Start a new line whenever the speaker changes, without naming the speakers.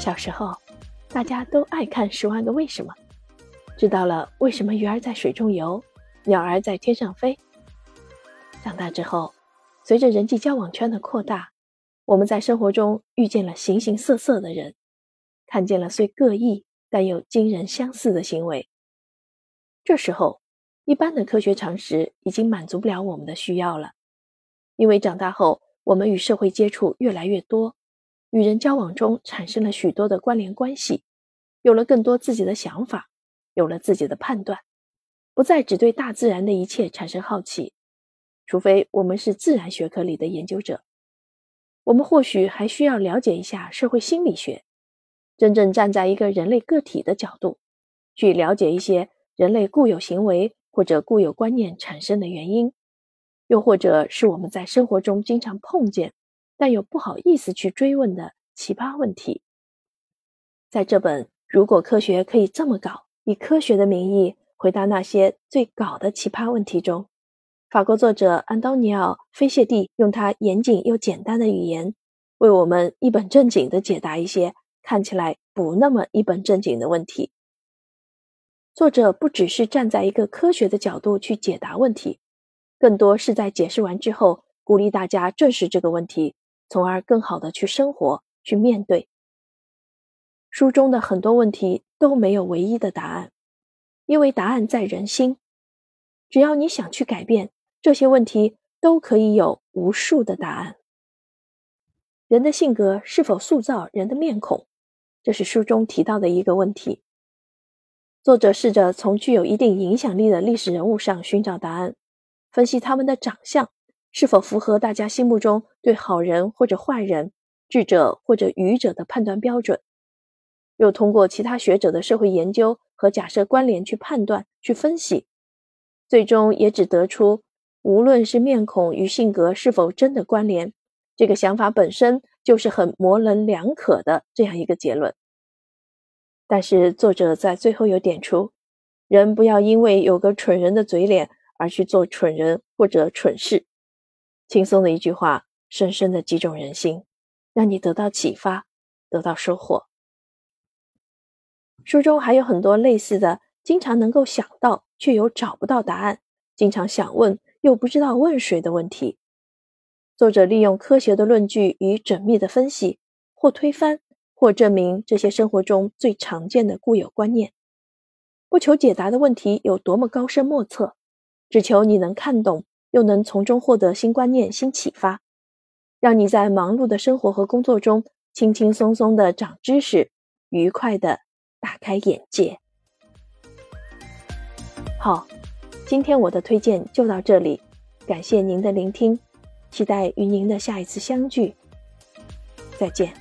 小时候，大家都爱看《十万个为什么》，知道了为什么鱼儿在水中游，鸟儿在天上飞。长大之后，随着人际交往圈的扩大，我们在生活中遇见了形形色色的人，看见了虽各异但又惊人相似的行为。这时候，一般的科学常识已经满足不了我们的需要了，因为长大后我们与社会接触越来越多。与人交往中产生了许多的关联关系，有了更多自己的想法，有了自己的判断，不再只对大自然的一切产生好奇。除非我们是自然学科里的研究者，我们或许还需要了解一下社会心理学，真正站在一个人类个体的角度，去了解一些人类固有行为或者固有观念产生的原因，又或者是我们在生活中经常碰见。但又不好意思去追问的奇葩问题，在这本《如果科学可以这么搞》，以科学的名义回答那些最搞的奇葩问题中，法国作者安东尼奥·菲谢蒂用他严谨又简单的语言，为我们一本正经的解答一些看起来不那么一本正经的问题。作者不只是站在一个科学的角度去解答问题，更多是在解释完之后鼓励大家正视这个问题。从而更好的去生活，去面对。书中的很多问题都没有唯一的答案，因为答案在人心。只要你想去改变，这些问题都可以有无数的答案。人的性格是否塑造人的面孔，这是书中提到的一个问题。作者试着从具有一定影响力的历史人物上寻找答案，分析他们的长相。是否符合大家心目中对好人或者坏人、智者或者愚者的判断标准？又通过其他学者的社会研究和假设关联去判断、去分析，最终也只得出，无论是面孔与性格是否真的关联，这个想法本身就是很模棱两可的这样一个结论。但是作者在最后又点出，人不要因为有个蠢人的嘴脸而去做蠢人或者蠢事。轻松的一句话，深深的击中人心，让你得到启发，得到收获。书中还有很多类似的，经常能够想到却又找不到答案，经常想问又不知道问谁的问题。作者利用科学的论据与缜密的分析，或推翻，或证明这些生活中最常见的固有观念。不求解答的问题有多么高深莫测，只求你能看懂。又能从中获得新观念、新启发，让你在忙碌的生活和工作中轻轻松松的长知识，愉快的打开眼界。好，今天我的推荐就到这里，感谢您的聆听，期待与您的下一次相聚，再见。